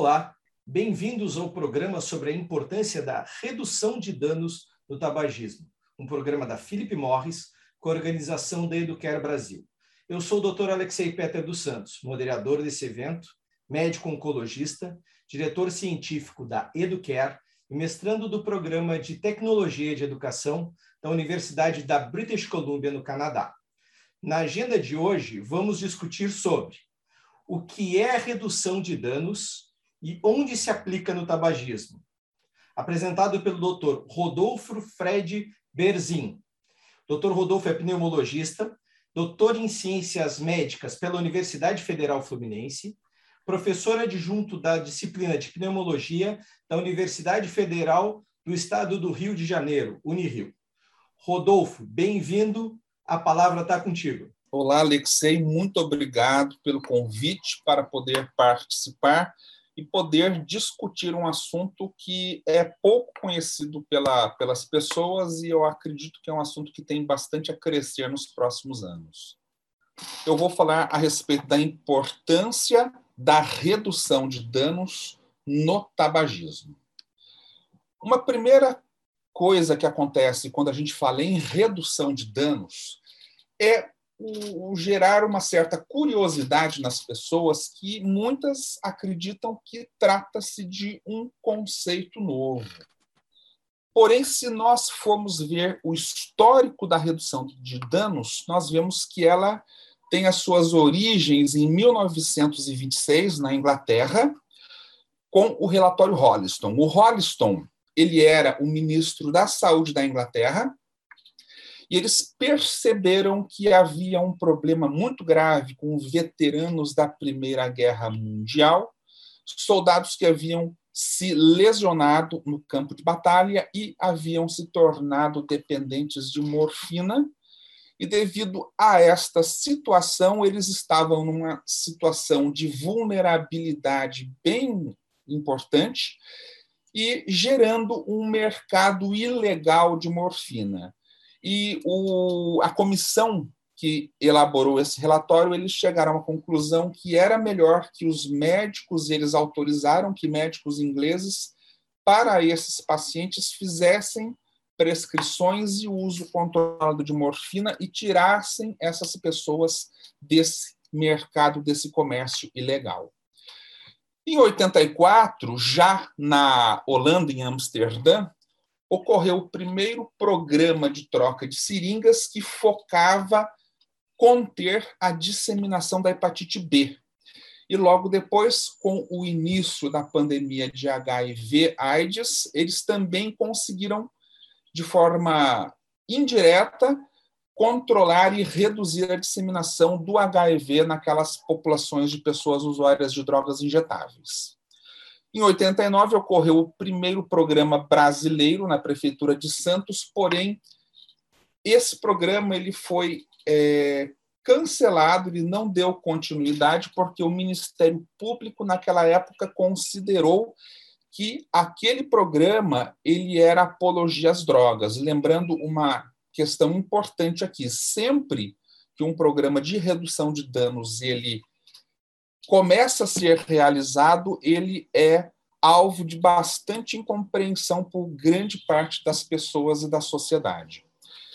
Olá, bem-vindos ao programa sobre a importância da redução de danos no tabagismo, um programa da Philip Morris com a organização da Educare Brasil. Eu sou o Dr. Alexei Peter dos Santos, moderador desse evento, médico oncologista, diretor científico da Educare e mestrando do programa de Tecnologia de Educação da Universidade da British Columbia, no Canadá. Na agenda de hoje, vamos discutir sobre o que é redução de danos e onde se aplica no tabagismo. Apresentado pelo Dr. Rodolfo Fred Berzin. Dr. Rodolfo é pneumologista, doutor em Ciências Médicas pela Universidade Federal Fluminense, professor adjunto da disciplina de pneumologia da Universidade Federal do Estado do Rio de Janeiro, Unirio. Rodolfo, bem-vindo, a palavra está contigo. Olá, Alexei, muito obrigado pelo convite para poder participar e poder discutir um assunto que é pouco conhecido pela, pelas pessoas e eu acredito que é um assunto que tem bastante a crescer nos próximos anos. Eu vou falar a respeito da importância da redução de danos no tabagismo. Uma primeira coisa que acontece quando a gente fala em redução de danos é o, o gerar uma certa curiosidade nas pessoas que muitas acreditam que trata-se de um conceito novo. Porém, se nós formos ver o histórico da redução de danos, nós vemos que ela tem as suas origens em 1926, na Inglaterra, com o relatório Holliston. O Holliston ele era o ministro da Saúde da Inglaterra e eles perceberam que havia um problema muito grave com veteranos da Primeira Guerra Mundial, soldados que haviam se lesionado no campo de batalha e haviam se tornado dependentes de morfina e devido a esta situação, eles estavam numa situação de vulnerabilidade bem importante e gerando um mercado ilegal de morfina. E o, a comissão que elaborou esse relatório, eles chegaram à conclusão que era melhor que os médicos, eles autorizaram que médicos ingleses, para esses pacientes, fizessem prescrições e uso controlado de morfina e tirassem essas pessoas desse mercado, desse comércio ilegal. Em 84, já na Holanda, em Amsterdã, ocorreu o primeiro programa de troca de seringas que focava conter a disseminação da hepatite B. E logo depois, com o início da pandemia de HIV/AIDS, eles também conseguiram de forma indireta, controlar e reduzir a disseminação do HIV naquelas populações de pessoas usuárias de drogas injetáveis. Em 89 ocorreu o primeiro programa brasileiro na prefeitura de Santos, porém esse programa ele foi é, cancelado, ele não deu continuidade porque o Ministério Público naquela época considerou que aquele programa ele era apologia às drogas. Lembrando uma questão importante aqui, sempre que um programa de redução de danos ele começa a ser realizado, ele é alvo de bastante incompreensão por grande parte das pessoas e da sociedade.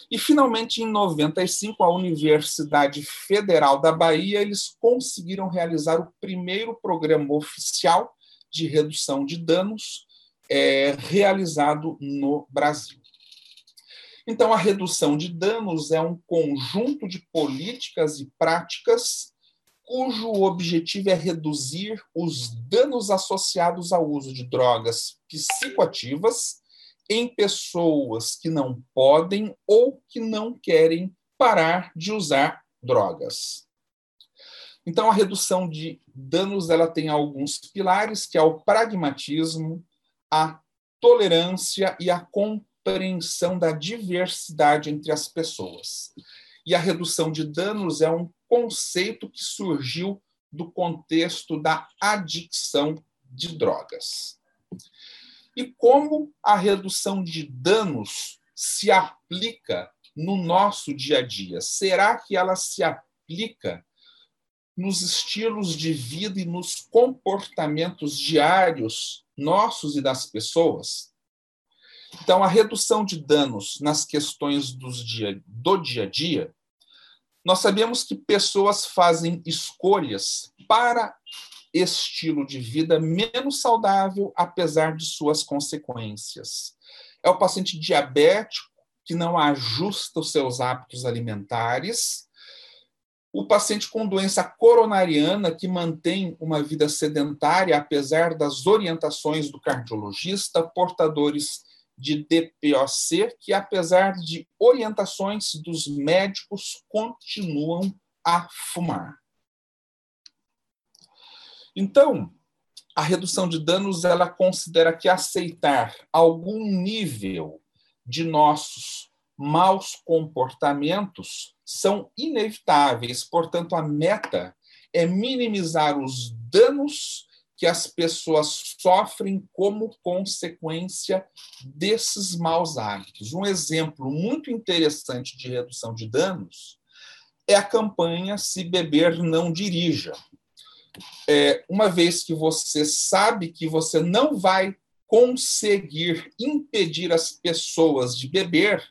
E finalmente em 95 a Universidade Federal da Bahia eles conseguiram realizar o primeiro programa oficial de redução de danos é, realizado no Brasil. Então, a redução de danos é um conjunto de políticas e práticas cujo objetivo é reduzir os danos associados ao uso de drogas psicoativas em pessoas que não podem ou que não querem parar de usar drogas. Então, a redução de danos ela tem alguns pilares, que é o pragmatismo, a tolerância e a compreensão da diversidade entre as pessoas. E a redução de danos é um conceito que surgiu do contexto da adicção de drogas. E como a redução de danos se aplica no nosso dia a dia? Será que ela se aplica nos estilos de vida e nos comportamentos diários nossos e das pessoas. Então, a redução de danos nas questões dia, do dia a dia, nós sabemos que pessoas fazem escolhas para estilo de vida menos saudável, apesar de suas consequências. É o paciente diabético que não ajusta os seus hábitos alimentares, o paciente com doença coronariana que mantém uma vida sedentária, apesar das orientações do cardiologista, portadores de DPOC, que, apesar de orientações dos médicos, continuam a fumar. Então, a redução de danos ela considera que aceitar algum nível de nossos maus comportamentos são inevitáveis. Portanto, a meta é minimizar os danos que as pessoas sofrem como consequência desses maus hábitos. Um exemplo muito interessante de redução de danos é a campanha Se Beber Não Dirija. É, uma vez que você sabe que você não vai conseguir impedir as pessoas de beber,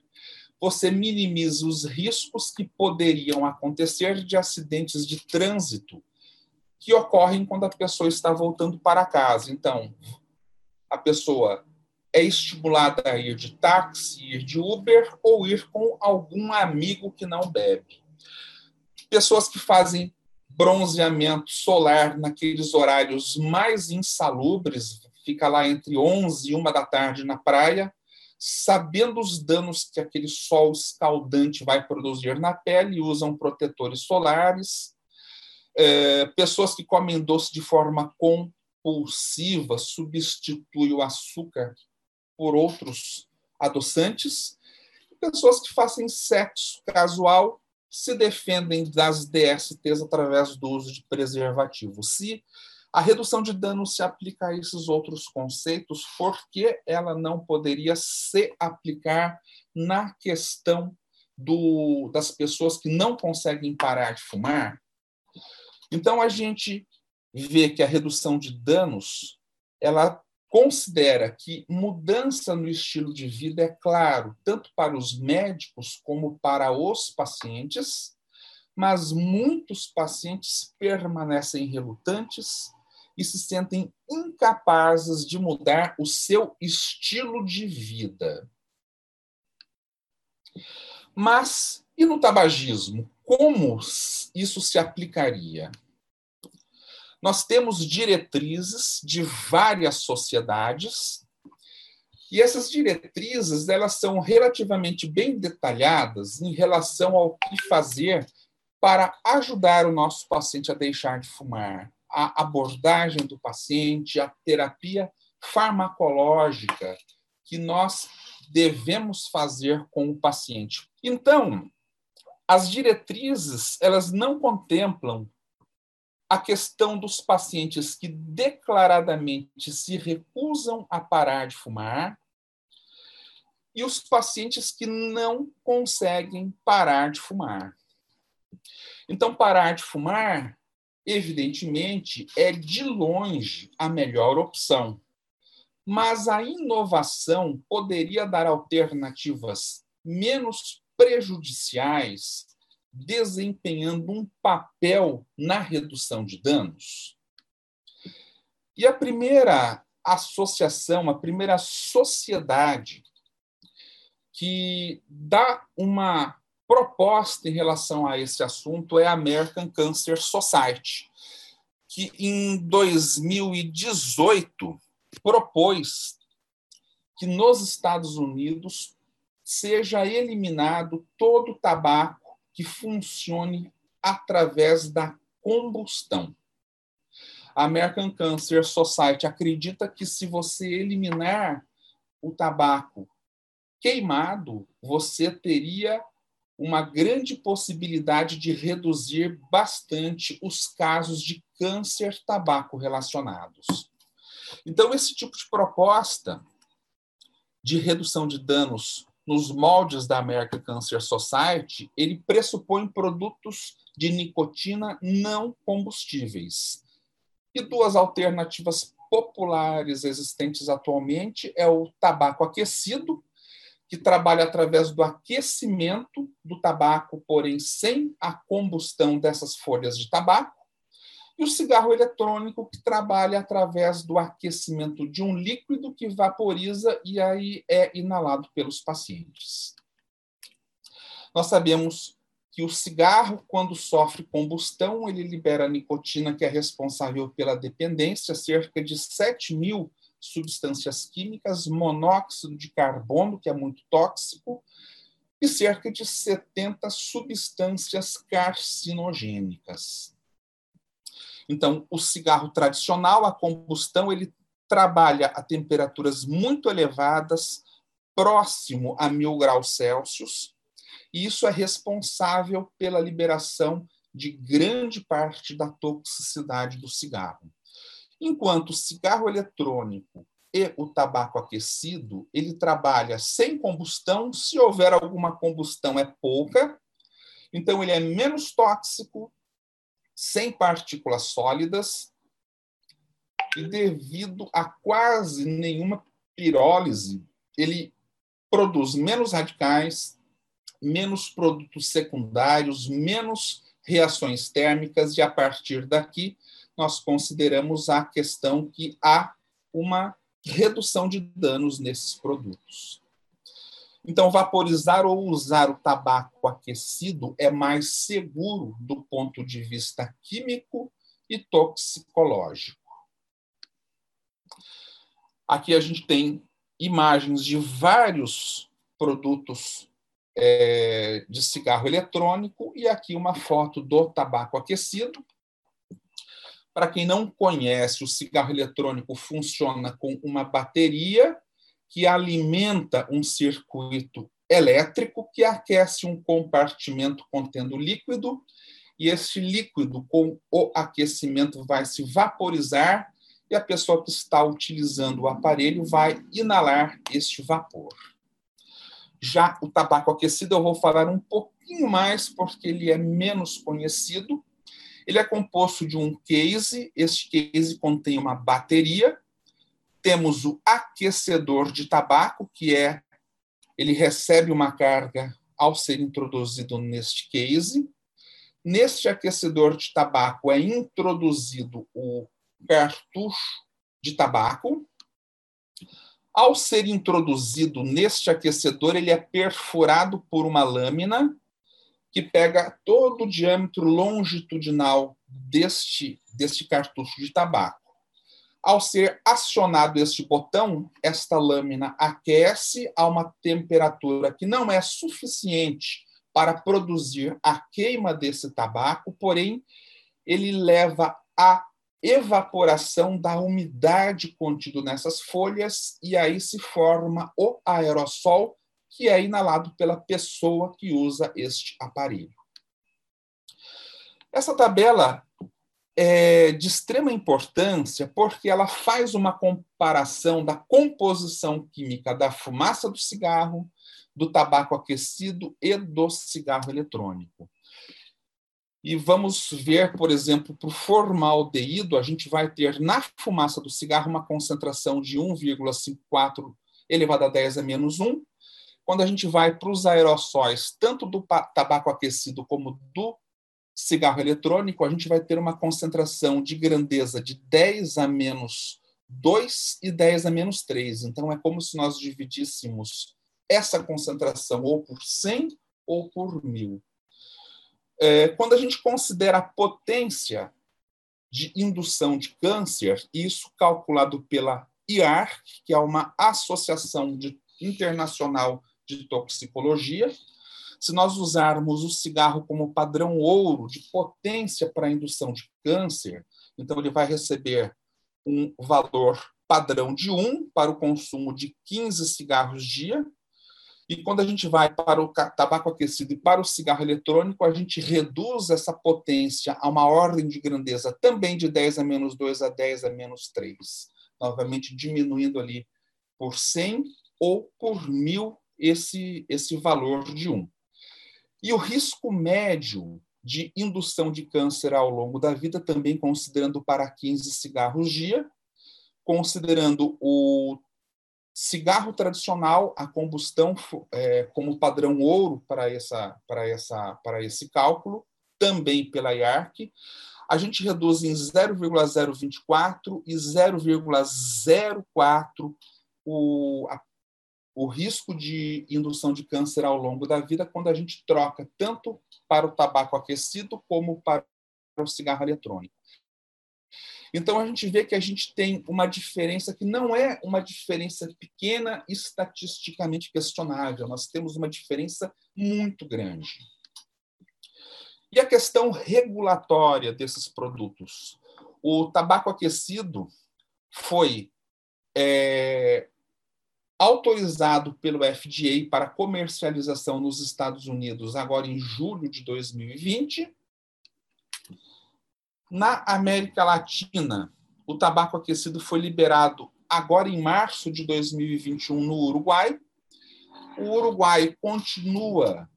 você minimiza os riscos que poderiam acontecer de acidentes de trânsito que ocorrem quando a pessoa está voltando para casa. Então, a pessoa é estimulada a ir de táxi, ir de Uber ou ir com algum amigo que não bebe. Pessoas que fazem bronzeamento solar naqueles horários mais insalubres, fica lá entre 11 e 1 da tarde na praia, sabendo os danos que aquele sol escaldante vai produzir na pele, usam protetores solares. É, pessoas que comem doce de forma compulsiva substituem o açúcar por outros adoçantes. Pessoas que fazem sexo casual se defendem das DSTs através do uso de preservativo. Se a redução de danos se aplica a esses outros conceitos, porque ela não poderia se aplicar na questão do, das pessoas que não conseguem parar de fumar? Então, a gente vê que a redução de danos ela considera que mudança no estilo de vida é claro, tanto para os médicos como para os pacientes, mas muitos pacientes permanecem relutantes e se sentem incapazes de mudar o seu estilo de vida. Mas e no tabagismo? Como isso se aplicaria? Nós temos diretrizes de várias sociedades e essas diretrizes elas são relativamente bem detalhadas em relação ao que fazer para ajudar o nosso paciente a deixar de fumar a abordagem do paciente, a terapia farmacológica que nós devemos fazer com o paciente. Então, as diretrizes, elas não contemplam a questão dos pacientes que declaradamente se recusam a parar de fumar e os pacientes que não conseguem parar de fumar. Então, parar de fumar evidentemente, é de longe a melhor opção. Mas a inovação poderia dar alternativas menos prejudiciais, desempenhando um papel na redução de danos. E a primeira associação, a primeira sociedade que dá uma proposta em relação a esse assunto é a American Cancer Society, que em 2018 propôs que nos Estados Unidos seja eliminado todo tabaco que funcione através da combustão. A American Cancer Society acredita que se você eliminar o tabaco queimado, você teria uma grande possibilidade de reduzir bastante os casos de câncer tabaco relacionados. Então, esse tipo de proposta de redução de danos nos moldes da American Cancer Society, ele pressupõe produtos de nicotina não combustíveis. E duas alternativas populares existentes atualmente é o tabaco aquecido, que trabalha através do aquecimento do tabaco, porém sem a combustão dessas folhas de tabaco, e o cigarro eletrônico, que trabalha através do aquecimento de um líquido que vaporiza e aí é inalado pelos pacientes. Nós sabemos que o cigarro, quando sofre combustão, ele libera nicotina, que é responsável pela dependência, cerca de 7 mil substâncias químicas, monóxido de carbono, que é muito tóxico, e cerca de 70 substâncias carcinogênicas. Então, o cigarro tradicional, a combustão, ele trabalha a temperaturas muito elevadas, próximo a mil graus Celsius, e isso é responsável pela liberação de grande parte da toxicidade do cigarro. Enquanto o cigarro eletrônico e o tabaco aquecido, ele trabalha sem combustão, se houver alguma combustão é pouca, então ele é menos tóxico, sem partículas sólidas e devido a quase nenhuma pirólise, ele produz menos radicais, menos produtos secundários, menos reações térmicas, e a partir daqui nós consideramos a questão que há uma redução de danos nesses produtos. Então, vaporizar ou usar o tabaco aquecido é mais seguro do ponto de vista químico e toxicológico. Aqui a gente tem imagens de vários produtos é, de cigarro eletrônico e aqui uma foto do tabaco aquecido. Para quem não conhece, o cigarro eletrônico funciona com uma bateria que alimenta um circuito elétrico que aquece um compartimento contendo líquido, e esse líquido, com o aquecimento, vai se vaporizar e a pessoa que está utilizando o aparelho vai inalar este vapor. Já o tabaco aquecido, eu vou falar um pouquinho mais, porque ele é menos conhecido. Ele é composto de um case, este case contém uma bateria, temos o aquecedor de tabaco, que é ele recebe uma carga ao ser introduzido neste case. Neste aquecedor de tabaco é introduzido o cartucho de tabaco. Ao ser introduzido neste aquecedor, ele é perfurado por uma lâmina que pega todo o diâmetro longitudinal deste, deste cartucho de tabaco. Ao ser acionado este botão, esta lâmina aquece a uma temperatura que não é suficiente para produzir a queima desse tabaco, porém, ele leva à evaporação da umidade contida nessas folhas e aí se forma o aerossol que é inalado pela pessoa que usa este aparelho. Essa tabela é de extrema importância porque ela faz uma comparação da composição química da fumaça do cigarro, do tabaco aquecido e do cigarro eletrônico. E vamos ver, por exemplo, para o formaldeído, a gente vai ter na fumaça do cigarro uma concentração de 1,54 elevado a 10 a menos 1. Quando a gente vai para os aerossóis, tanto do tabaco aquecido como do cigarro eletrônico, a gente vai ter uma concentração de grandeza de 10 a menos 2 e 10 a menos 3. Então, é como se nós dividíssemos essa concentração ou por 100 ou por 1000. É, quando a gente considera a potência de indução de câncer, isso calculado pela IARC, que é uma associação de, internacional de toxicologia, se nós usarmos o cigarro como padrão ouro de potência para a indução de câncer, então ele vai receber um valor padrão de 1 para o consumo de 15 cigarros dia. E quando a gente vai para o tabaco aquecido e para o cigarro eletrônico, a gente reduz essa potência a uma ordem de grandeza também de 10 a menos 2 a 10 a menos 3. Novamente diminuindo ali por 100 ou por mil esse, esse valor de 1. E o risco médio de indução de câncer ao longo da vida, também considerando para 15 cigarros dia, considerando o cigarro tradicional, a combustão é, como padrão ouro para, essa, para, essa, para esse cálculo, também pela IARC, a gente reduz em 0,024 e 0,04 o, a, o risco de indução de câncer ao longo da vida quando a gente troca tanto para o tabaco aquecido como para o cigarro eletrônico. Então a gente vê que a gente tem uma diferença que não é uma diferença pequena estatisticamente questionável, nós temos uma diferença muito grande. E a questão regulatória desses produtos? O tabaco aquecido foi é, autorizado pelo FDA para comercialização nos Estados Unidos agora em julho de 2020 na América Latina, o tabaco aquecido foi liberado agora em março de 2021 no Uruguai. O Uruguai continua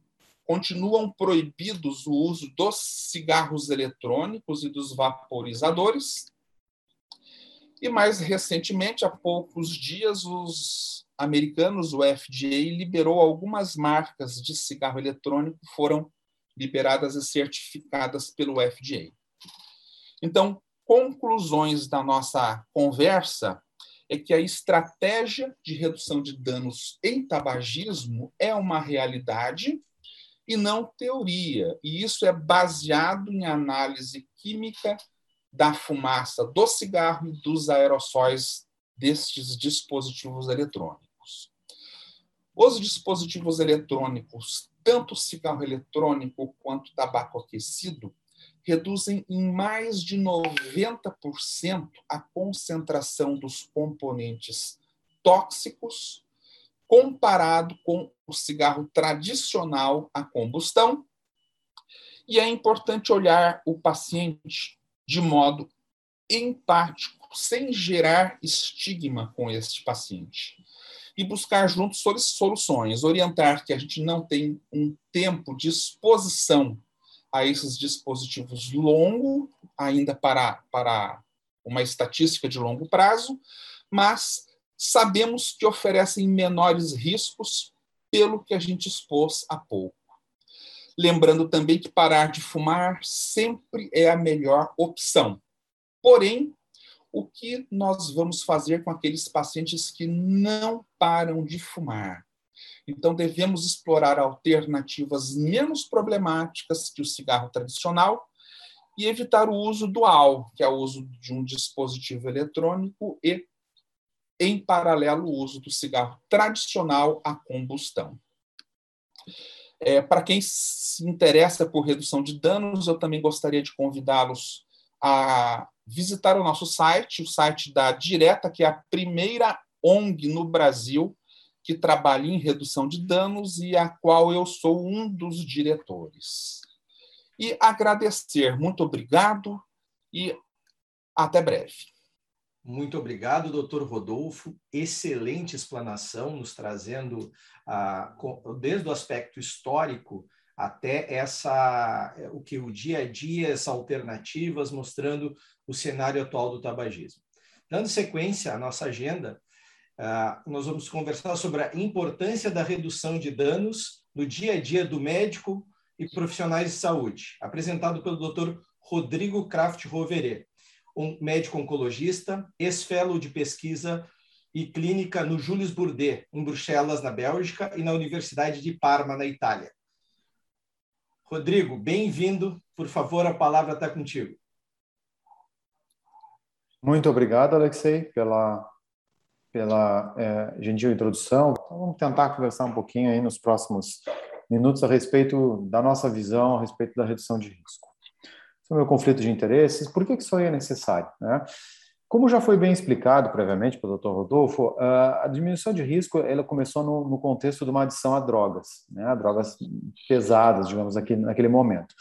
continuam proibidos o uso dos cigarros eletrônicos e dos vaporizadores. E mais recentemente, há poucos dias, os americanos, o FDA, liberou algumas marcas de cigarro eletrônico, foram liberadas e certificadas pelo FDA. Então, conclusões da nossa conversa é que a estratégia de redução de danos em tabagismo é uma realidade e não teoria. E isso é baseado em análise química da fumaça do cigarro e dos aerossóis destes dispositivos eletrônicos. Os dispositivos eletrônicos, tanto cigarro eletrônico quanto tabaco aquecido, reduzem em mais de 90% a concentração dos componentes tóxicos comparado com o cigarro tradicional a combustão. E é importante olhar o paciente de modo empático, sem gerar estigma com este paciente. E buscar juntos soluções, orientar que a gente não tem um tempo de exposição a esses dispositivos longo, ainda para, para uma estatística de longo prazo, mas sabemos que oferecem menores riscos pelo que a gente expôs há pouco. Lembrando também que parar de fumar sempre é a melhor opção. Porém, o que nós vamos fazer com aqueles pacientes que não param de fumar? Então, devemos explorar alternativas menos problemáticas que o cigarro tradicional e evitar o uso dual, que é o uso de um dispositivo eletrônico e, em paralelo, o uso do cigarro tradicional a combustão. É, Para quem se interessa por redução de danos, eu também gostaria de convidá-los a visitar o nosso site, o site da Direta, que é a primeira ONG no Brasil que trabalha em redução de danos e a qual eu sou um dos diretores. E agradecer, muito obrigado e até breve. Muito obrigado, doutor Rodolfo. Excelente explanação, nos trazendo, desde o aspecto histórico até essa o que o dia a dia, essas alternativas, mostrando o cenário atual do tabagismo. Dando sequência à nossa agenda, Uh, nós vamos conversar sobre a importância da redução de danos no dia a dia do médico e profissionais de saúde, apresentado pelo Dr. Rodrigo Kraft Rovere, um médico oncologista, ex-fellow de pesquisa e clínica no Julius Bourdet, em Bruxelas, na Bélgica, e na Universidade de Parma, na Itália. Rodrigo, bem-vindo. Por favor, a palavra está contigo. Muito obrigado, Alexei, pela pela é, gentil introdução. Então, vamos tentar conversar um pouquinho aí nos próximos minutos a respeito da nossa visão a respeito da redução de risco. Sobre o conflito de interesses, por que isso aí é necessário? Né? Como já foi bem explicado previamente pelo Dr. Rodolfo, a diminuição de risco ela começou no, no contexto de uma adição a drogas, né? drogas pesadas, digamos, aqui naquele momento.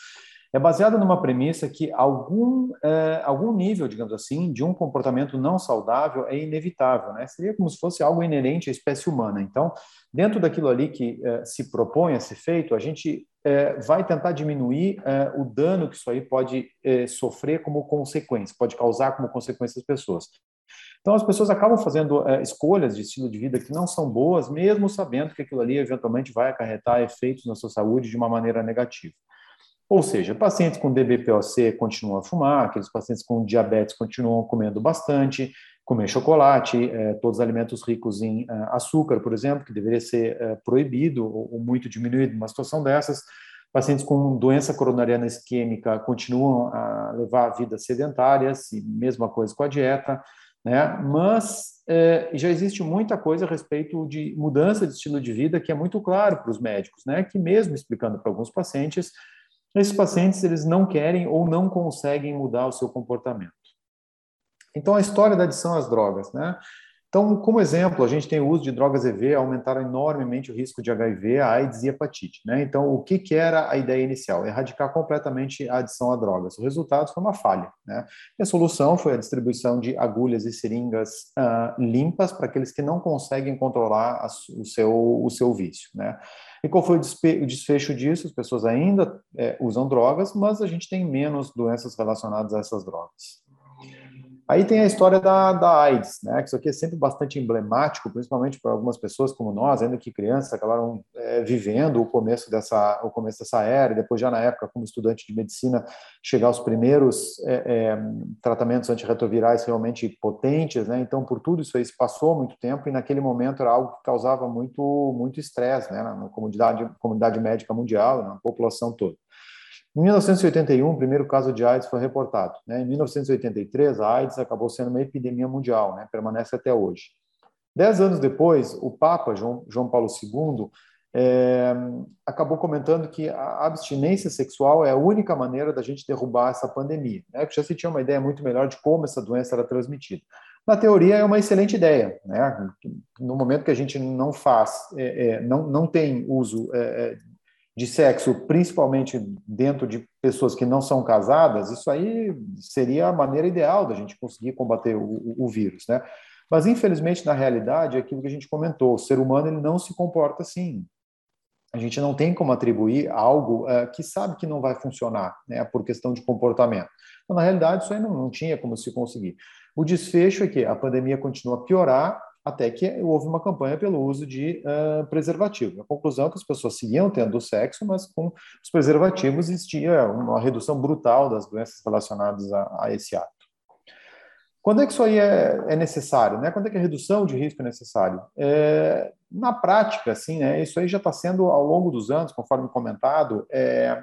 É baseada numa premissa que algum, é, algum nível, digamos assim, de um comportamento não saudável é inevitável, né? Seria como se fosse algo inerente à espécie humana. Então, dentro daquilo ali que é, se propõe a ser feito, a gente é, vai tentar diminuir o dano que isso aí pode sofrer como consequência, pode causar como consequência às pessoas. Então, as pessoas acabam fazendo é, escolhas de estilo de vida que não são boas, mesmo sabendo que aquilo ali eventualmente vai acarretar efeitos na sua saúde de uma maneira negativa. Ou seja, pacientes com DBPOC continuam a fumar, aqueles pacientes com diabetes continuam comendo bastante, comer chocolate, é, todos os alimentos ricos em é, açúcar, por exemplo, que deveria ser é, proibido ou, ou muito diminuído numa situação dessas. Pacientes com doença coronariana isquêmica continuam a levar vidas sedentárias, e mesma coisa com a dieta né? Mas é, já existe muita coisa a respeito de mudança de estilo de vida que é muito claro para os médicos, né? Que mesmo explicando para alguns pacientes, esses pacientes eles não querem ou não conseguem mudar o seu comportamento. Então a história da adição às drogas, né? Então, como exemplo, a gente tem o uso de drogas EV aumentaram enormemente o risco de HIV, AIDS e hepatite. Né? Então, o que, que era a ideia inicial? Erradicar completamente a adição a drogas. O resultado foi uma falha. Né? E a solução foi a distribuição de agulhas e seringas uh, limpas para aqueles que não conseguem controlar a, o, seu, o seu vício. Né? E qual foi o desfecho disso? As pessoas ainda é, usam drogas, mas a gente tem menos doenças relacionadas a essas drogas. Aí tem a história da, da AIDS, né? Que isso aqui é sempre bastante emblemático, principalmente para algumas pessoas como nós, ainda que crianças, acabaram é, vivendo o começo dessa o começo dessa era, depois já na época como estudante de medicina chegar aos primeiros é, é, tratamentos antirretrovirais realmente potentes, né? Então por tudo isso aí se passou muito tempo e naquele momento era algo que causava muito muito estresse, né? Na comunidade comunidade médica mundial, na população toda. Em 1981, o primeiro caso de AIDS foi reportado. Né? Em 1983, a AIDS acabou sendo uma epidemia mundial, né? permanece até hoje. Dez anos depois, o Papa João, João Paulo II é, acabou comentando que a abstinência sexual é a única maneira da gente derrubar essa pandemia. Né? Já se tinha uma ideia muito melhor de como essa doença era transmitida. Na teoria, é uma excelente ideia. Né? No momento que a gente não faz, é, é, não, não tem uso de sexo, principalmente dentro de pessoas que não são casadas, isso aí seria a maneira ideal da gente conseguir combater o, o, vírus, né? Mas infelizmente na realidade é aquilo que a gente comentou, o ser humano ele não se comporta assim. A gente não tem como atribuir algo uh, que sabe que não vai funcionar, né? Por questão de comportamento. Então, na realidade isso aí não, não tinha como se conseguir. O desfecho é que a pandemia continua a piorar até que houve uma campanha pelo uso de uh, preservativo. A conclusão é que as pessoas seguiam tendo sexo, mas com os preservativos existia uma redução brutal das doenças relacionadas a, a esse ato. Quando é que isso aí é, é, necessário? Né? Quando é que a redução de risco é necessário? É, na prática, assim, né, isso aí já está sendo, ao longo dos anos, conforme comentado, é,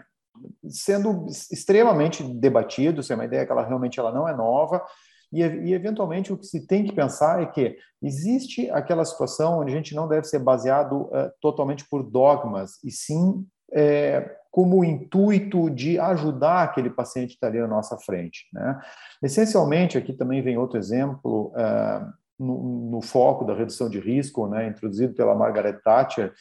sendo extremamente debatido, isso é uma ideia que ela realmente ela não é nova, e, e, eventualmente, o que se tem que pensar é que existe aquela situação onde a gente não deve ser baseado uh, totalmente por dogmas, e sim é, como intuito de ajudar aquele paciente que está ali à nossa frente. Né? Essencialmente, aqui também vem outro exemplo uh, no, no, foco da redução de risco, né, introduzido pela Margaret Thatcher,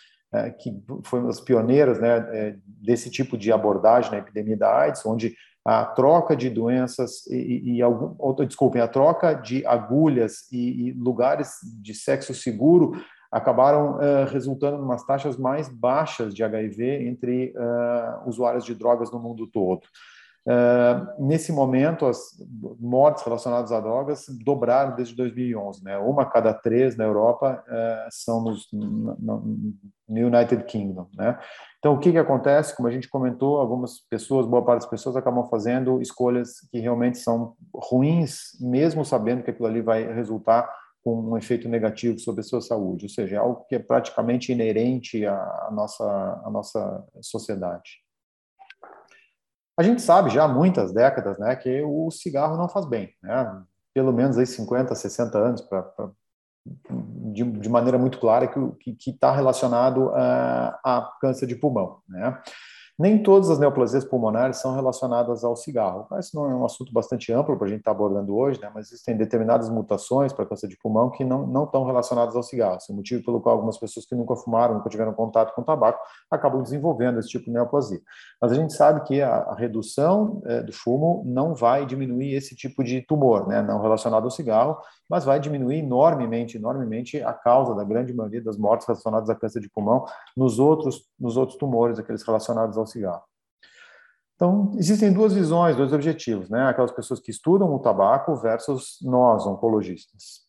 que foi uma das pioneiras né, desse tipo de abordagem na epidemia da AIDS, onde a troca de doenças e, e algum, desculpem, a troca de agulhas e, e lugares de sexo seguro acabaram uh, resultando em umas taxas mais baixas de HIV entre uh, usuários de drogas no mundo todo. Uh, nesse momento, as mortes relacionadas a drogas dobraram desde 2011. Né? Uma a cada três na Europa são nos, no, no United Kingdom. Né? Então, o que, que acontece? Como a gente comentou, algumas pessoas, boa parte das pessoas, acabam fazendo escolhas que realmente são ruins, mesmo sabendo que aquilo ali vai resultar com um efeito negativo sobre a sua saúde, ou seja, é algo que é praticamente inerente à nossa, à nossa sociedade. A gente sabe já há muitas décadas né, que o cigarro não faz bem, né? pelo menos aí 50, 60 anos, para de, de, maneira muito clara que está relacionado a, a, câncer de pulmão. Né? Nem todas as neoplasias pulmonares são relacionadas ao cigarro. Isso não é um assunto bastante amplo para a gente estar tá abordando hoje, né? mas existem determinadas mutações para câncer de pulmão que não, não estão relacionadas ao cigarro. Esse é o motivo pelo qual algumas pessoas que nunca fumaram, nunca tiveram contato com tabaco, acabam desenvolvendo esse tipo de neoplasia. Mas a gente sabe que a, a redução é, do fumo não vai diminuir esse tipo de tumor, né? não relacionado ao cigarro, mas vai diminuir enormemente, enormemente a causa da grande maioria das mortes relacionadas a câncer de pulmão nos outros, nos outros tumores, aqueles relacionados ao cigarro. Então, existem duas visões, dois objetivos, né? Aquelas pessoas que estudam o tabaco versus nós, oncologistas.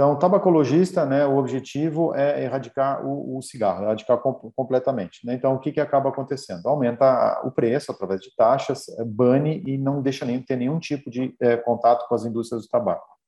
Então, o tabacologista, né, o objetivo é erradicar o, o cigarro, erradicar com, completamente. Né? Então, o que, que acaba acontecendo? Aumenta o preço através de taxas, bane e não deixa nem ter nenhum tipo de é, contato com as indústrias do tabaco.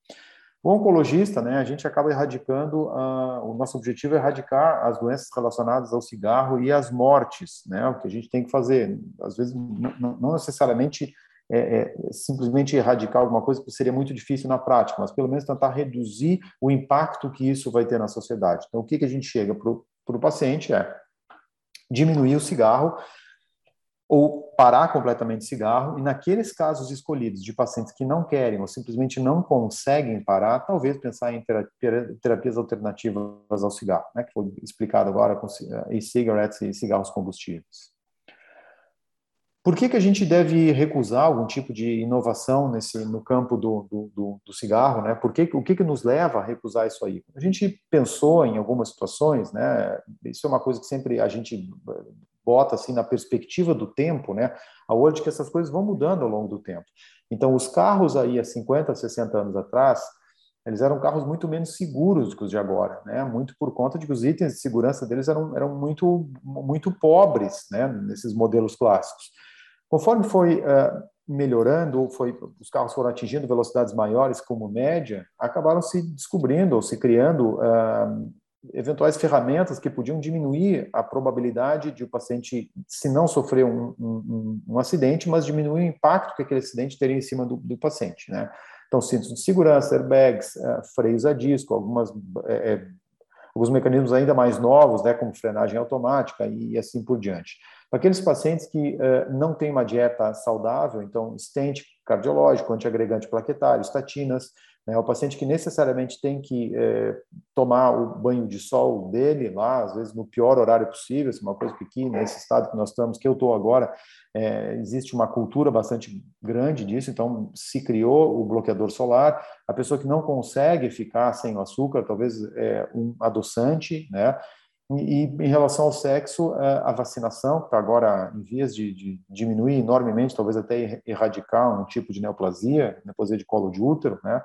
O oncologista, né, a gente acaba erradicando, uh, o nosso objetivo é erradicar as doenças relacionadas ao cigarro e as mortes, né, o que a gente tem que fazer. Às vezes, não necessariamente é, é, simplesmente erradicar alguma coisa, que seria muito difícil na prática, mas pelo menos tentar reduzir o impacto que isso vai ter na sociedade. Então, o que, que a gente chega para o paciente é diminuir o cigarro ou parar completamente cigarro, e naqueles casos escolhidos de pacientes que não querem ou simplesmente não conseguem parar, talvez pensar em terapias alternativas ao cigarro, né, que foi explicado agora com e-cigarettes e cigarros combustíveis. Por que, que a gente deve recusar algum tipo de inovação nesse no campo do, do, do cigarro, né? Por que, o que, que nos leva a recusar isso aí? A gente pensou em algumas situações, né? Isso é uma coisa que sempre a gente bota assim na perspectiva do tempo, né? A olho de que essas coisas vão mudando ao longo do tempo. Então, os carros aí há 50, 60 anos atrás, eles eram carros muito menos seguros do que os de agora, né? Muito por conta de que os itens de segurança deles eram, eram muito muito pobres, né? Nesses modelos clássicos. Conforme foi uh, melhorando, foi os carros foram atingindo velocidades maiores como média, acabaram se descobrindo ou se criando uh, eventuais ferramentas que podiam diminuir a probabilidade de o paciente, se não sofrer um, um, um acidente, mas diminuir o impacto que aquele acidente teria em cima do, do paciente, né? Então, cintos de segurança, airbags, uh, freios a disco, algumas, é, alguns mecanismos ainda mais novos, né, como frenagem automática e assim por diante. Para aqueles pacientes que não têm uma dieta saudável, então, stent cardiológico, antiagregante plaquetário, estatinas, né? O paciente que necessariamente tem que é, tomar o banho de sol dele lá, às vezes no pior horário possível, é uma coisa que nesse estado que nós estamos, que eu estou agora, é, existe uma cultura bastante grande disso, então se criou o bloqueador solar. A pessoa que não consegue ficar sem o açúcar, talvez é, um adoçante, né? E em relação ao sexo, é, a vacinação, que está agora em vias de, de, diminuir enormemente, talvez até erradicar um tipo de neoplasia, neoplasia de colo de útero, né?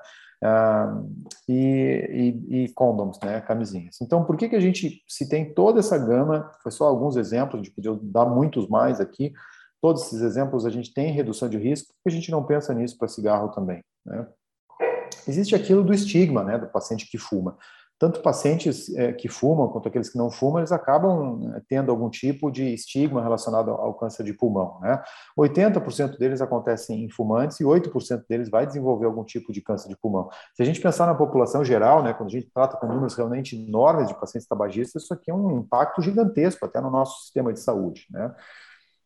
E, e, e condoms, né? Camisinhas. Então, por que, que a gente, se tem toda essa gama, foi só alguns exemplos, a gente podia dar muitos mais aqui, todos esses exemplos a gente tem redução de risco, porque a gente não pensa nisso para cigarro também, né? Existe aquilo do estigma, né, do paciente que fuma tanto pacientes é, que fumam quanto aqueles que não fumam, eles acabam é, tendo algum tipo de estigma relacionado ao, câncer de pulmão. Né? 80% deles acontecem em fumantes e 8% deles vai desenvolver algum tipo de câncer de pulmão. Se a gente pensar na população geral, né, quando a gente trata com números realmente enormes de pacientes tabagistas, isso aqui é um impacto gigantesco até no nosso sistema de saúde. Né?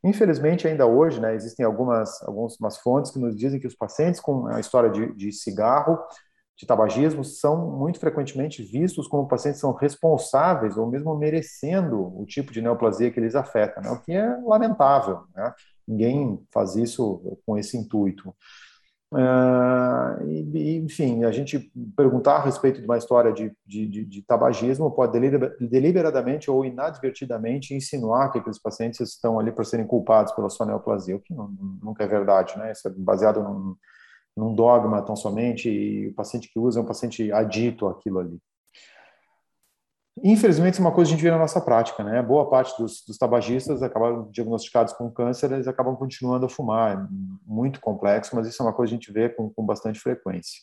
Infelizmente, ainda hoje, né, existem algumas, algumas fontes que nos dizem que os pacientes com a história de, de cigarro de tabagismo são muito frequentemente vistos como pacientes são responsáveis ou mesmo merecendo o tipo de neoplasia que eles afetam, né? o que é lamentável. Né? Ninguém faz isso com esse intuito. Uh, e, enfim, a gente perguntar a respeito de uma história de, de, de, de tabagismo pode deliberadamente ou inadvertidamente insinuar que aqueles pacientes estão ali para serem culpados pela sua neoplasia, o que não, nunca é verdade, né? Isso é baseado num, num dogma tão somente, e o paciente que usa é um paciente adito àquilo ali. Infelizmente, isso é uma coisa que a gente vê na nossa prática, né? Boa parte dos, dos tabagistas acabam diagnosticados com câncer, eles acabam continuando a fumar. É muito complexo, mas isso é uma coisa que a gente vê com, com bastante frequência.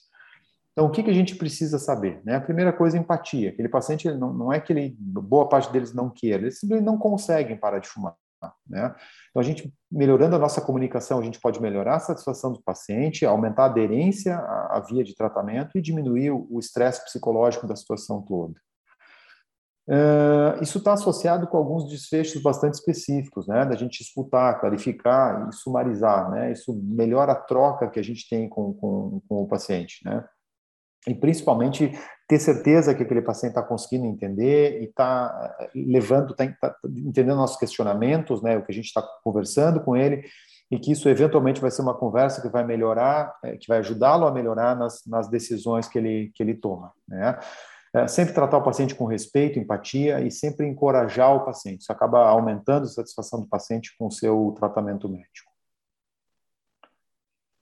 Então, o que, que a gente precisa saber? Né? A primeira coisa é empatia. Aquele paciente, não, não é que ele, boa parte deles não queira, eles simplesmente não conseguem parar de fumar. Né? Então, a gente melhorando a nossa comunicação, a gente pode melhorar a satisfação do paciente, aumentar a aderência à, via de tratamento e diminuir o estresse psicológico da situação toda. Uh, isso está associado com alguns desfechos bastante específicos, né? Da gente escutar, clarificar e sumarizar, né? Isso melhora a troca que a gente tem com, com, com o paciente, né? E principalmente ter certeza que aquele paciente está conseguindo entender e está eh, levando, está tá entendendo nossos questionamentos, né? O que a gente está conversando com ele e que isso eventualmente vai ser uma conversa que vai melhorar, eh, que vai ajudá-lo a melhorar nas, nas decisões que ele, que ele toma, né? É, sempre tratar o paciente com respeito, empatia e sempre encorajar o paciente. Isso acaba aumentando a satisfação do paciente com o seu tratamento médico.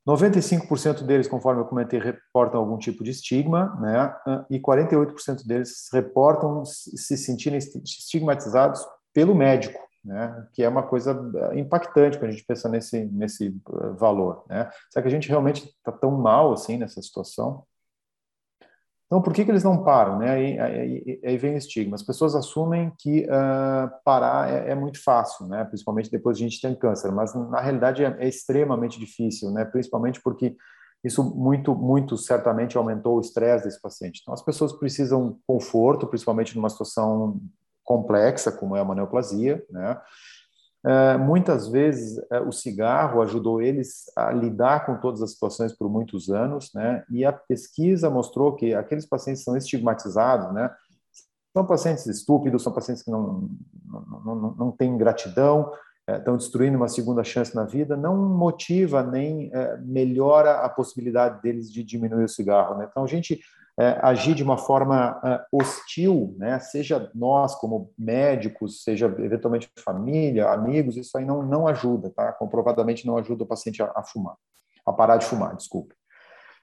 95% deles, conforme eu comentei, reportam algum tipo de estigma, né? E 48% deles reportam se sentirem estigmatizados pelo médico, né? Que é uma coisa eh, impactante quando a gente pensa nesse nesse eh, valor, né? Será que a gente realmente está tão mal assim nessa situação? Então, por que, que eles não param? Né? Aí, aí, aí vem o estigma. As pessoas assumem que uh, parar é, é, muito fácil, né? principalmente depois de a gente ter câncer, mas na realidade é, é, extremamente difícil, né? principalmente porque isso muito, muito certamente aumentou o estresse desse paciente. Então, as pessoas precisam conforto, principalmente numa situação complexa, como é a neoplasia, né? É, muitas vezes é, o cigarro ajudou eles a lidar com todas as situações por muitos anos, né? E a pesquisa mostrou que aqueles pacientes são estigmatizados, né? São pacientes estúpidos, são pacientes que não, não, não, não têm gratidão, é, estão destruindo uma segunda chance na vida, não motiva nem melhora a possibilidade deles de diminuir o cigarro. Né? Então, a gente agir de uma forma é, hostil, né? seja nós como médicos, seja eventualmente família, amigos, isso aí não, não ajuda, tá? comprovadamente não ajuda o paciente a, a fumar, a parar de fumar, desculpe.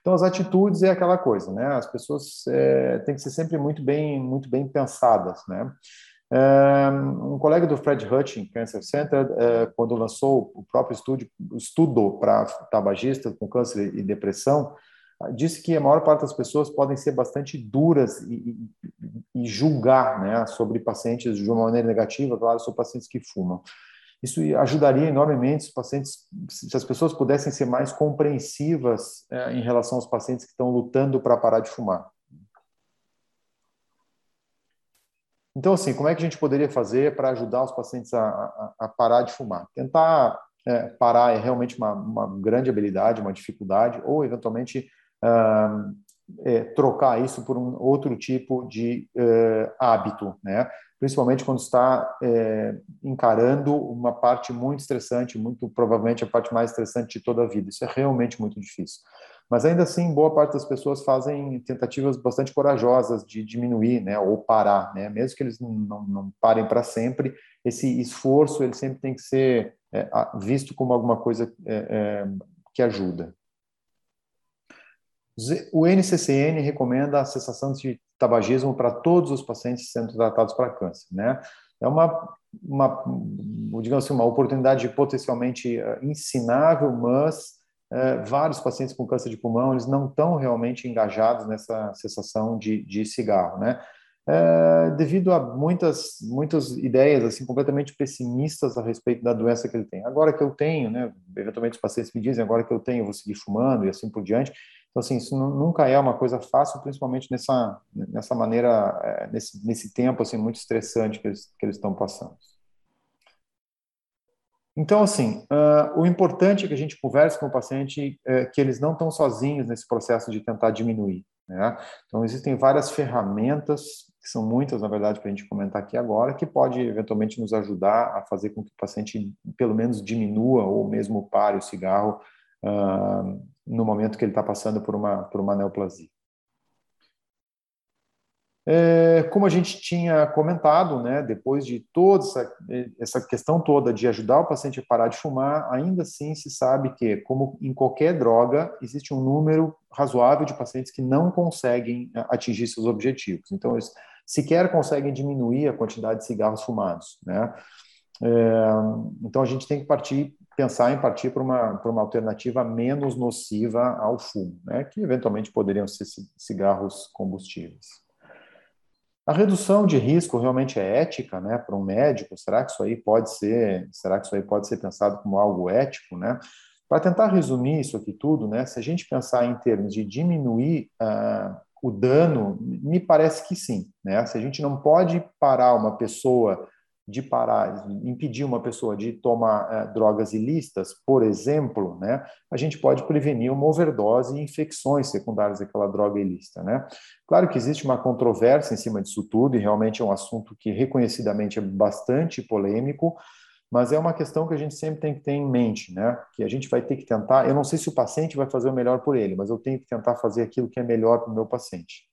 Então, as atitudes é aquela coisa, né? As pessoas é, têm que ser sempre muito bem, muito bem pensadas, né? É, um colega do Fred Hutchins Cancer Center, é, quando lançou o próprio estudo, estudo para tabagistas com câncer e depressão, disse que a maior parte das pessoas podem ser bastante duras e, e, e, julgar né, sobre pacientes de uma maneira negativa, claro, sobre pacientes que fumam. Isso ajudaria enormemente os pacientes, se as pessoas pudessem ser mais compreensivas é, em relação aos pacientes que estão lutando para parar de fumar. Então, assim, como é que a gente poderia fazer para ajudar os pacientes a, a, a parar de fumar? Tentar é, parar é realmente uma, uma grande habilidade, uma dificuldade, ou eventualmente é, trocar isso por um outro tipo de é, hábito, né? Principalmente quando está é, encarando uma parte muito estressante, muito provavelmente a parte mais estressante de toda a vida. Isso é realmente muito difícil. Mas ainda assim, boa parte das pessoas fazem tentativas bastante corajosas de diminuir, né, ou parar, né? Mesmo que eles não, não parem para sempre, esse esforço ele sempre tem que ser é, visto como alguma coisa é, que ajuda. O NCCN recomenda a cessação de tabagismo para todos os pacientes sendo tratados para câncer, né? É uma, uma digamos assim, uma oportunidade potencialmente uh, ensinável, mas uh, vários pacientes com câncer de pulmão eles não estão realmente engajados nessa cessação de, de cigarro, né? É, devido a muitas muitas ideias assim completamente pessimistas a respeito da doença que ele tem. Agora que eu tenho, né, eventualmente os pacientes me dizem agora que eu tenho, eu vou seguir fumando e assim por diante. Então, assim, isso nunca é uma coisa fácil, principalmente nessa, nessa maneira, é, nesse, nesse tempo, assim, muito estressante que eles, que eles estão passando. Então, assim, uh, o importante é que a gente converse com o paciente uh, que eles não estão sozinhos nesse processo de tentar diminuir. Né? Então, existem várias ferramentas, que são muitas, na verdade, para a gente comentar aqui agora, que pode eventualmente nos ajudar a fazer com que o paciente, pelo menos, diminua ou mesmo pare o cigarro uh, no momento que ele está passando por uma, por uma neoplasia. É, como a gente tinha comentado, né, depois de toda essa, essa, questão toda de ajudar o paciente a parar de fumar, ainda assim se sabe que, como em qualquer droga, existe um número razoável de pacientes que não conseguem atingir seus objetivos. Então, eles sequer conseguem diminuir a quantidade de cigarros fumados. Né? É, então, a gente tem que partir pensar em partir para uma, para uma alternativa menos nociva ao fumo, né, que eventualmente poderiam ser cigarros combustíveis. A redução de risco realmente é ética, né, para um médico? Será que isso aí pode ser, será que isso aí pode ser pensado como algo ético, né? Para tentar resumir isso aqui tudo, né, se a gente pensar em termos de diminuir uh, o dano, me parece que sim. Né? Se a gente não pode parar uma pessoa de parar, impedir uma pessoa de tomar é, drogas ilícitas, por exemplo, né, a gente pode prevenir uma overdose e infecções secundárias daquela droga ilícita. Né? Claro que existe uma controvérsia em cima disso tudo, e realmente é um assunto que reconhecidamente é bastante polêmico, mas é uma questão que a gente sempre tem que ter em mente, né? Que a gente vai ter que tentar. Eu não sei se o paciente vai fazer o melhor por ele, mas eu tenho que tentar fazer aquilo que é melhor para o meu paciente,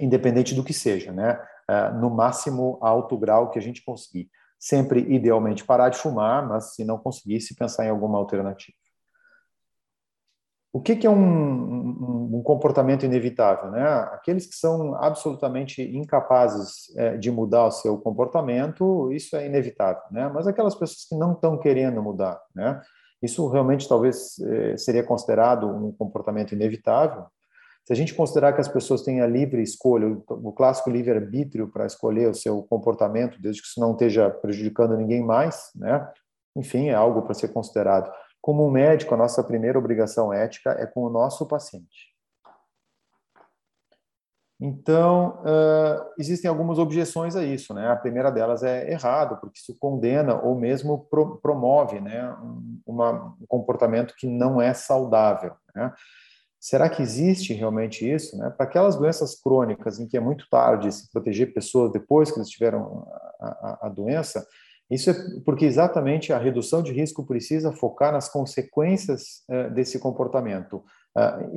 independente do que seja, né? É, no máximo alto grau que a gente conseguir. Sempre, idealmente, parar de fumar, mas se não conseguisse, pensar em alguma alternativa. O que, que é um, um, um, comportamento inevitável? Né? Aqueles que são absolutamente incapazes é, de mudar o seu comportamento, isso é inevitável. Né? Mas aquelas pessoas que não estão querendo mudar, né? isso realmente talvez é, seria considerado um comportamento inevitável. Se a gente considerar que as pessoas têm a livre escolha, o, clássico livre-arbítrio para escolher o seu comportamento, desde que isso não esteja prejudicando ninguém mais, né? enfim, é algo para ser considerado. Como um médico, a nossa primeira obrigação ética é com o nosso paciente. Então, existem algumas objeções a isso. Né? A primeira delas é errado, porque isso condena ou mesmo pro, promove né, um, um comportamento que não é saudável. Né? Será que existe realmente isso? Né? Para aquelas doenças crônicas em que é muito tarde se proteger pessoas depois que eles tiveram a, a, a doença, isso é porque exatamente a redução de risco precisa focar nas consequências uh, desse comportamento,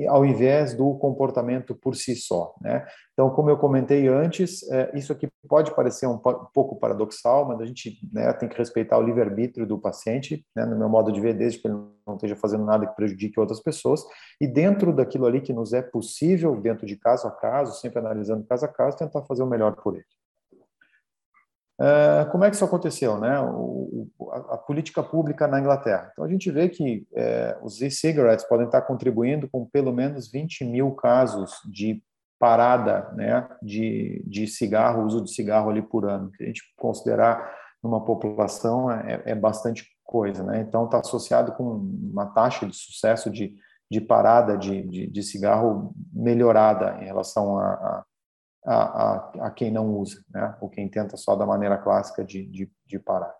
ao invés do comportamento por si só. Né? Então, como eu comentei antes, uh, isso aqui pode parecer um, pouco paradoxal, mas a gente né, tem que respeitar o livre-arbítrio do paciente, né, no meu modo de ver, desde que ele não esteja fazendo nada que prejudique outras pessoas, e dentro daquilo ali que nos é possível, dentro de caso a caso, sempre analisando caso a caso, tentar fazer o melhor por ele. Uh, como é que isso aconteceu, né? O, a, a, política pública na Inglaterra. Então a gente vê que é, os e-cigarettes podem estar contribuindo com pelo menos 20 mil casos de parada, né, de, de cigarro, uso de cigarro ali por ano. Que a gente considerar numa população é, é bastante coisa, né? Então está associado com uma taxa de sucesso de, de parada de, de, de cigarro melhorada em relação a, a a, a, a quem não usa, né? ou quem tenta só da maneira clássica de, de, de parar.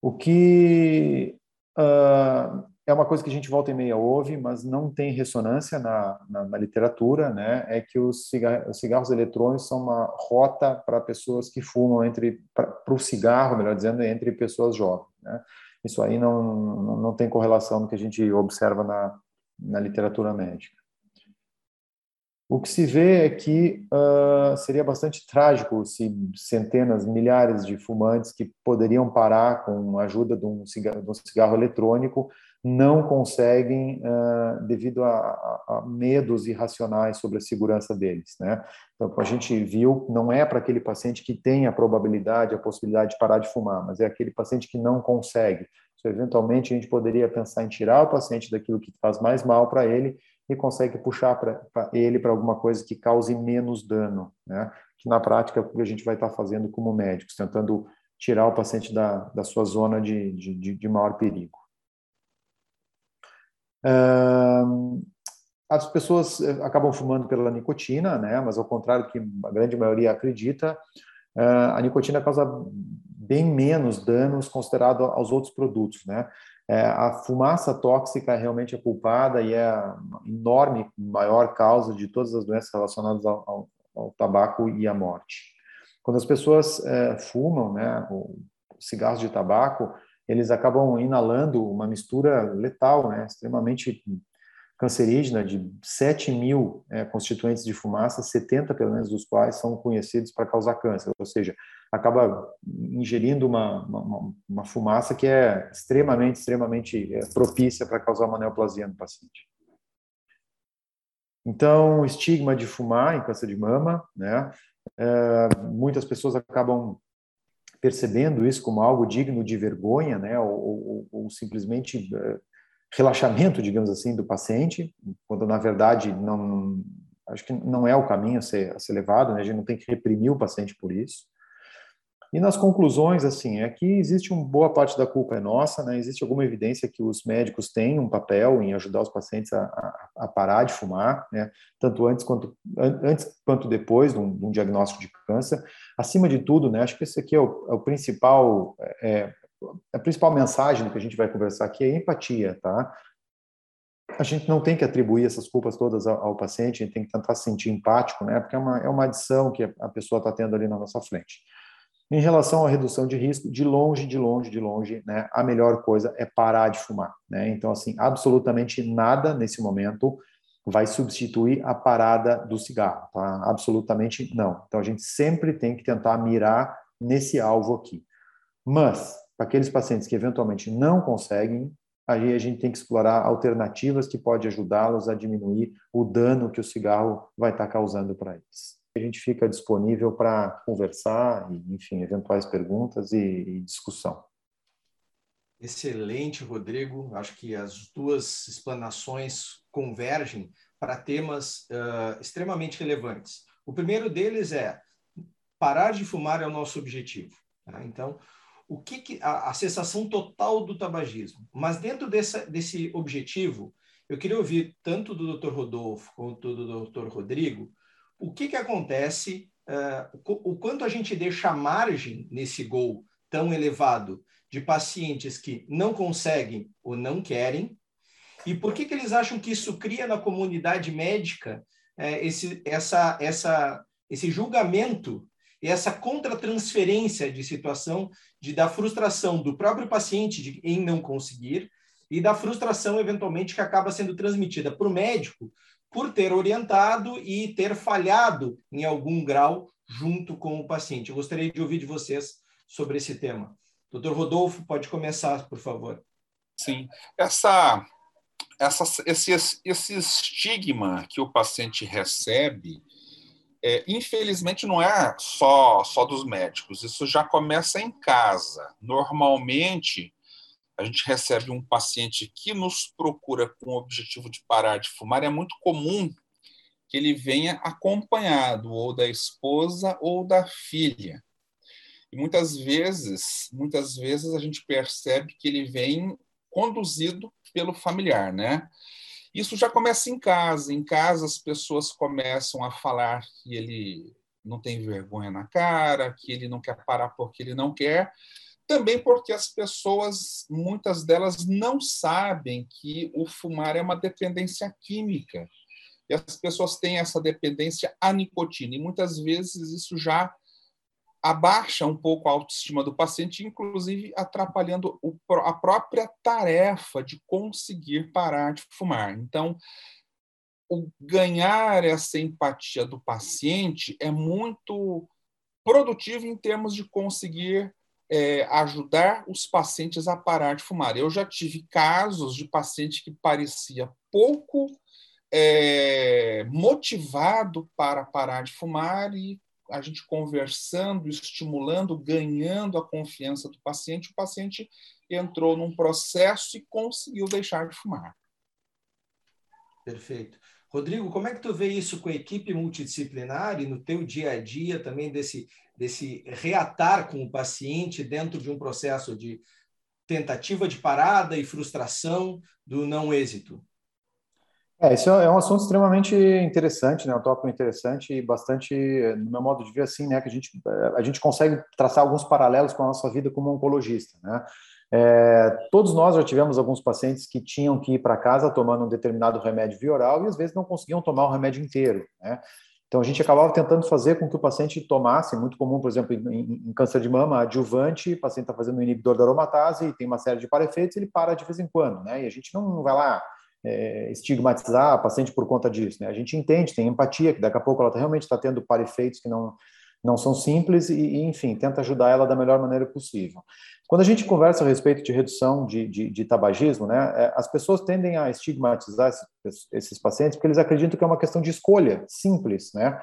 O que uh, é uma coisa que a gente volta e meia ouve, mas não tem ressonância na, na, na literatura, né? é que os, cigarros, os cigarros eletrônicos são uma rota para pessoas que fumam entre para o cigarro, melhor dizendo, entre pessoas jovens. Né? Isso aí não, não, não tem correlação no que a gente observa na, na literatura médica. O que se vê é que uh, seria bastante trágico se centenas, milhares de fumantes que poderiam parar com a ajuda de um cigarro, de um cigarro eletrônico não conseguem uh, devido a, a, medos irracionais sobre a segurança deles. Né? Então, a gente viu, não é para aquele paciente que tem a probabilidade, a possibilidade de parar de fumar, mas é aquele paciente que não consegue. So, eventualmente, a gente poderia pensar em tirar o paciente daquilo que faz mais mal para ele e consegue puxar para ele para alguma coisa que cause menos dano, né? Que na prática é o que a gente vai estar fazendo como médicos, tentando tirar o paciente da, da sua zona de, de, de maior perigo. as pessoas eh, acabam fumando pela nicotina, né? Mas ao contrário do que a grande maioria acredita, a nicotina causa bem menos danos considerado aos outros produtos, né? É, a fumaça tóxica realmente é culpada e é a enorme maior causa de todas as doenças relacionadas ao, ao, ao tabaco e à morte. Quando as pessoas é, fumam, né, cigarros de tabaco, eles acabam inalando uma mistura letal, né, extremamente cancerígena de 7 mil é, constituintes de fumaça, 70 pelo menos dos quais são conhecidos para causar câncer, ou seja, acaba ingerindo uma, uma, uma fumaça que é extremamente, extremamente é, propícia para causar uma neoplasia no paciente. Então, estigma de fumar em câncer de mama, né? É, muitas pessoas acabam percebendo isso como algo digno de vergonha, né? Ou, ou, ou simplesmente é, relaxamento, digamos assim, do paciente, quando na verdade não acho que não é o caminho a ser, a ser levado, né? a gente não tem que reprimir o paciente por isso. E nas conclusões, assim, é que existe uma boa parte da culpa é nossa, né? Existe alguma evidência que os médicos têm um papel em ajudar os pacientes a, a, a parar de fumar, né? Tanto antes quanto antes quanto depois de um, de um, diagnóstico de câncer. Acima de tudo, né? Acho que esse aqui é o, é o principal, é, a principal mensagem que a gente vai conversar aqui é empatia, tá? A gente não tem que atribuir essas culpas todas ao, ao paciente, a gente tem que tentar se sentir empático, né? Porque é uma, é uma adição que a pessoa está tendo ali na nossa frente. Em relação à redução de risco, de longe, de longe, de longe, né, a melhor coisa é parar de fumar. Né? Então, assim, absolutamente nada nesse momento vai substituir a parada do cigarro, tá? Absolutamente não. Então, a gente sempre tem que tentar mirar nesse alvo aqui. Mas, para aqueles pacientes que eventualmente não conseguem, aí a gente tem que explorar alternativas que podem ajudá-los a diminuir o dano que o cigarro vai estar causando para eles a gente fica disponível para conversar, enfim, eventuais perguntas e, e discussão. Excelente, Rodrigo. Acho que as duas explanações convergem para temas uh, extremamente relevantes. O primeiro deles é parar de fumar é o nosso objetivo. Tá? Então, o que, que a, a, cessação total do tabagismo. Mas dentro dessa, desse objetivo, eu queria ouvir tanto do Dr. Rodolfo quanto do Dr. Rodrigo o que, que acontece, uh, o quanto a gente deixa margem nesse gol tão elevado de pacientes que não conseguem ou não querem, e por que, que eles acham que isso cria na comunidade médica uh, esse, essa, essa, esse julgamento e essa contratransferência de situação de, da frustração do próprio paciente de, em não conseguir e da frustração, eventualmente, que acaba sendo transmitida para o médico por ter orientado e ter falhado em algum grau junto com o paciente. Eu gostaria de ouvir de vocês sobre esse tema. Doutor Rodolfo, pode começar, por favor. Sim, essa, essa, esse, esse estigma que o paciente recebe, é, infelizmente, não é só, só dos médicos, isso já começa em casa. Normalmente, a gente recebe um paciente que nos procura com o objetivo de parar de fumar, é muito comum que ele venha acompanhado ou da esposa ou da filha. E muitas vezes, muitas vezes a gente percebe que ele vem conduzido pelo familiar, né? Isso já começa em casa. Em casa as pessoas começam a falar que ele não tem vergonha na cara, que ele não quer parar porque ele não quer. Também porque as pessoas, muitas delas, não sabem que o fumar é uma dependência química. E as pessoas têm essa dependência à nicotina. E muitas vezes isso já abaixa um pouco a autoestima do paciente, inclusive atrapalhando a própria tarefa de conseguir parar de fumar. Então, o ganhar essa empatia do paciente é muito produtivo em termos de conseguir é, ajudar os pacientes a parar de fumar. Eu já tive casos de paciente que parecia pouco é, motivado para parar de fumar e a gente conversando, estimulando, ganhando a confiança do paciente, o paciente entrou num processo e conseguiu deixar de fumar. Perfeito. Rodrigo, como é que tu vê isso com a equipe multidisciplinar e no teu dia a dia também desse, desse reatar com o paciente dentro de um processo de tentativa de parada e frustração do não êxito? É, isso é um assunto extremamente interessante, né? Um tópico interessante e bastante, no meu modo de ver, assim, né? Que a gente, a gente consegue traçar alguns paralelos com a nossa vida como oncologista, né? É, todos nós já tivemos alguns pacientes que tinham que ir para casa tomando um determinado remédio via oral e às vezes não conseguiam tomar o remédio inteiro. Né? Então a gente acabava tentando fazer com que o paciente tomasse, muito comum, por exemplo, em, em câncer de mama, adjuvante, o paciente está fazendo um inibidor da aromatase e tem uma série de parefeitos, ele para de vez em quando, né? E a gente não, vai lá é, estigmatizar a paciente por conta disso, né? A gente entende, tem empatia, que daqui a pouco ela tá, realmente está tendo parefeitos que não não são simples e, enfim, tenta ajudar ela da melhor maneira possível. Quando a gente conversa a respeito de redução de, de, de tabagismo, né, é, as pessoas tendem a estigmatizar esses, pacientes porque eles acreditam que é uma questão de escolha simples, né?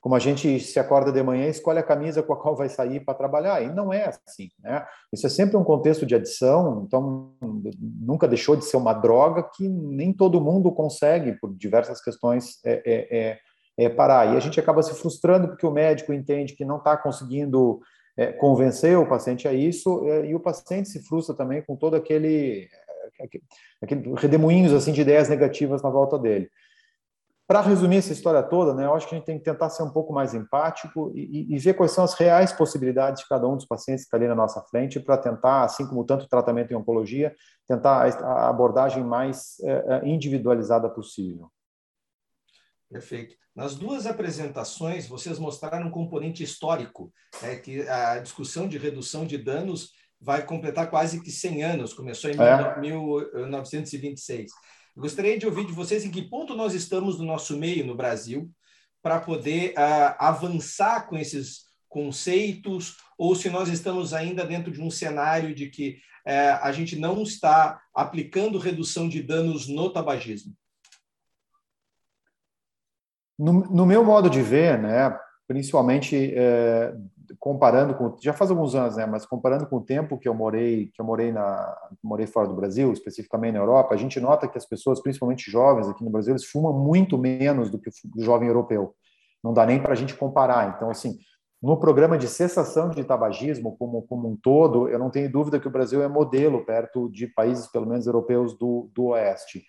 Como a gente se acorda de manhã e escolhe a camisa com a qual vai sair para trabalhar, e não é assim, né? Isso é sempre um contexto de adição, então nunca deixou de ser uma droga que nem todo mundo consegue, por diversas questões, é, é, é é, parar. E a gente acaba se frustrando porque o médico entende que não está conseguindo é, convencer o paciente a isso, é, e o paciente se frustra também com todo aquele, aquele, aquele redemoinhos assim de ideias negativas na volta dele. Para resumir essa história toda, né, eu acho que a gente tem que tentar ser um pouco mais empático e, e, ver quais são as reais possibilidades de cada um dos pacientes que está ali na nossa frente para tentar, assim como tanto tratamento em oncologia, tentar a abordagem mais é, individualizada possível. Perfeito. Nas duas apresentações, vocês mostraram um componente histórico, né, que a discussão de redução de danos vai completar quase que 100 anos, começou em é. 1926. Gostaria de ouvir de vocês em que ponto nós estamos no nosso meio no Brasil para poder uh, avançar com esses conceitos ou se nós estamos ainda dentro de um cenário de que uh, a gente não está aplicando redução de danos no tabagismo. No, no meu modo de ver, né, principalmente é, comparando com já faz alguns anos, né, mas comparando com o tempo que eu morei, que eu morei na morei fora do Brasil, especificamente na Europa, a gente nota que as pessoas, principalmente jovens aqui no Brasil, eles fumam muito menos do que o jovem europeu. Não dá nem para a gente comparar. Então, assim, no programa de cessação de tabagismo como, como um todo, eu não tenho dúvida que o Brasil é modelo perto de países, pelo menos europeus, do, do Oeste.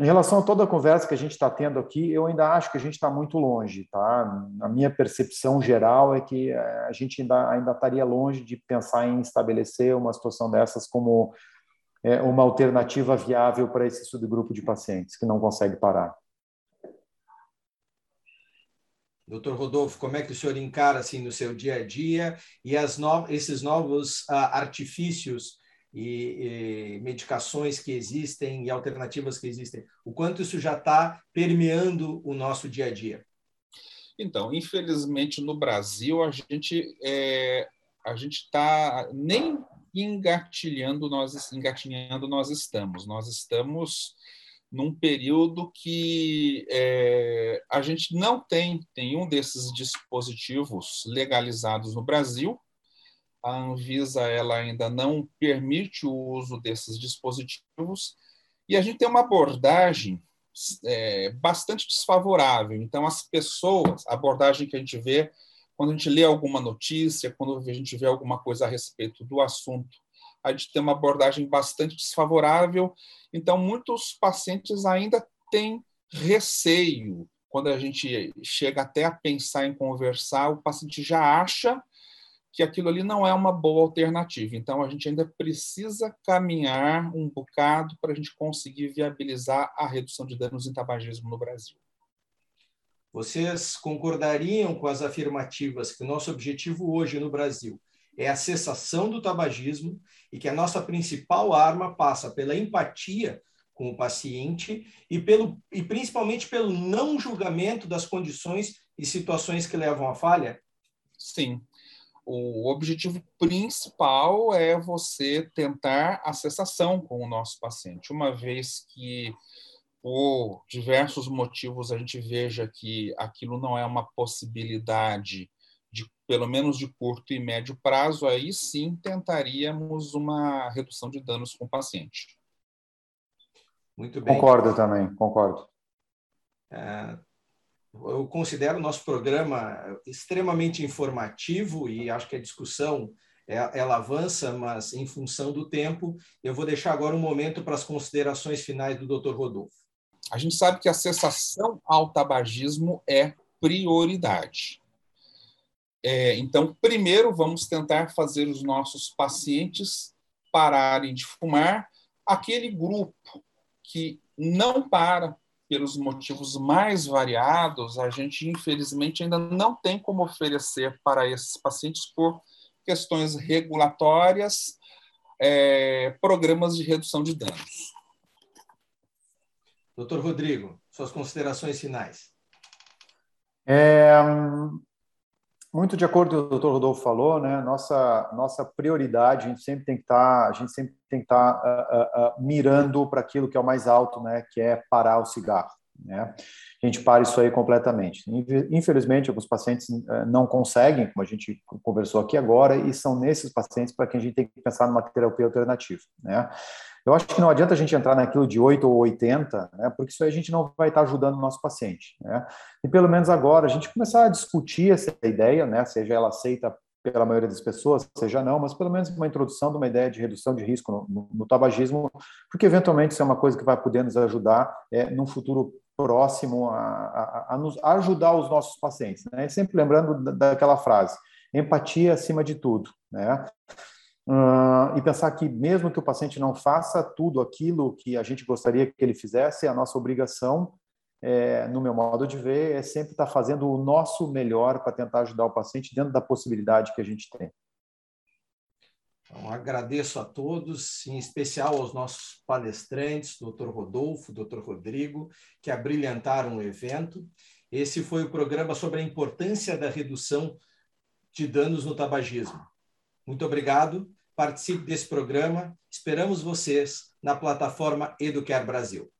Em relação a toda a conversa que a gente está tendo aqui, eu ainda acho que a gente está muito longe, tá? A minha percepção geral é que eh, a gente ainda, ainda estaria longe de pensar em estabelecer uma situação dessas como é, uma alternativa viável para esse subgrupo de pacientes que não consegue parar. Doutor Rodolfo, como é que o senhor encara assim no seu dia a dia e no... esses novos uh, artifícios e, e, medicações que existem e alternativas que existem? O quanto isso já está permeando o nosso dia a dia? Então, infelizmente no Brasil a gente é, a gente está nem engatilhando nós engatinhando nós estamos nós estamos num período que é, a gente não tem nenhum desses dispositivos legalizados no Brasil a Anvisa ela ainda não permite o uso desses dispositivos e a gente tem uma abordagem é, bastante desfavorável. Então, as pessoas, a abordagem que a gente vê quando a gente lê alguma notícia, quando a gente vê alguma coisa a respeito do assunto, a gente tem uma abordagem bastante desfavorável. Então, muitos pacientes ainda têm receio. Quando a gente chega até a pensar em conversar, o paciente já acha que aquilo ali não é uma boa alternativa. Então, a gente ainda precisa caminhar um bocado para a gente conseguir viabilizar a redução de danos em tabagismo no Brasil. Vocês concordariam com as afirmativas que o nosso objetivo hoje no Brasil é a cessação do tabagismo e que a nossa principal arma passa pela empatia com o paciente e, pelo, e principalmente pelo não julgamento das condições e situações que levam à falha? Sim, o objetivo principal é você tentar a cessação com o nosso paciente, uma vez que por diversos motivos a gente veja que aquilo não é uma possibilidade de pelo menos de curto e médio prazo, aí sim tentaríamos uma redução de danos com o paciente. Muito bem. Concordo também, concordo. É, eu considero o nosso programa extremamente informativo e acho que a discussão é, ela avança, mas em função do tempo, eu vou deixar agora um momento para as considerações finais do Dr. Rodolfo. A gente sabe que a cessação ao tabagismo é prioridade. É, então, primeiro, vamos tentar fazer os nossos pacientes pararem de fumar. Aquele grupo que não para pelos motivos mais variados, a gente, infelizmente, ainda não tem como oferecer para esses pacientes, por questões regulatórias, é, programas de redução de danos. Doutor Rodrigo, suas considerações finais. É, muito de acordo com o que o doutor Rodolfo falou, né? Nossa nossa prioridade, a gente sempre tem que estar, tá, a gente sempre tem que estar tá, uh, uh, uh, mirando para aquilo que é o mais alto, né? Que é parar o cigarro, né? A gente para isso aí completamente. Infelizmente, alguns pacientes eh, não conseguem, como a gente conversou aqui agora, e são nesses pacientes para quem a gente tem que pensar numa terapia alternativa, né? Eu acho que não adianta a gente entrar naquilo de 8 ou 80, né, porque isso aí a gente não vai estar ajudando o nosso paciente. Né? E pelo menos agora a gente começar a discutir essa ideia, né, seja ela aceita pela maioria das pessoas, seja não, mas pelo menos uma introdução de uma ideia de redução de risco no, no, no tabagismo, porque eventualmente isso é uma coisa que vai poder nos ajudar é, num futuro próximo a, a, a, nos, ajudar os nossos pacientes. Né? Sempre lembrando daquela frase, empatia acima de tudo. Né? Uh, e pensar que mesmo que o paciente não faça tudo aquilo que a gente gostaria que ele fizesse, a nossa obrigação é, no meu modo de ver, é sempre estar fazendo o nosso melhor para tentar ajudar o paciente dentro da possibilidade que a gente tem. Então, agradeço a todos, em especial aos nossos palestrantes, Dr. Rodolfo, Dr. Rodrigo, que abrilhantaram o evento. Esse foi o programa sobre a importância da redução de danos no tabagismo. Muito obrigado. Participe desse programa. Esperamos vocês na plataforma Educare Brasil.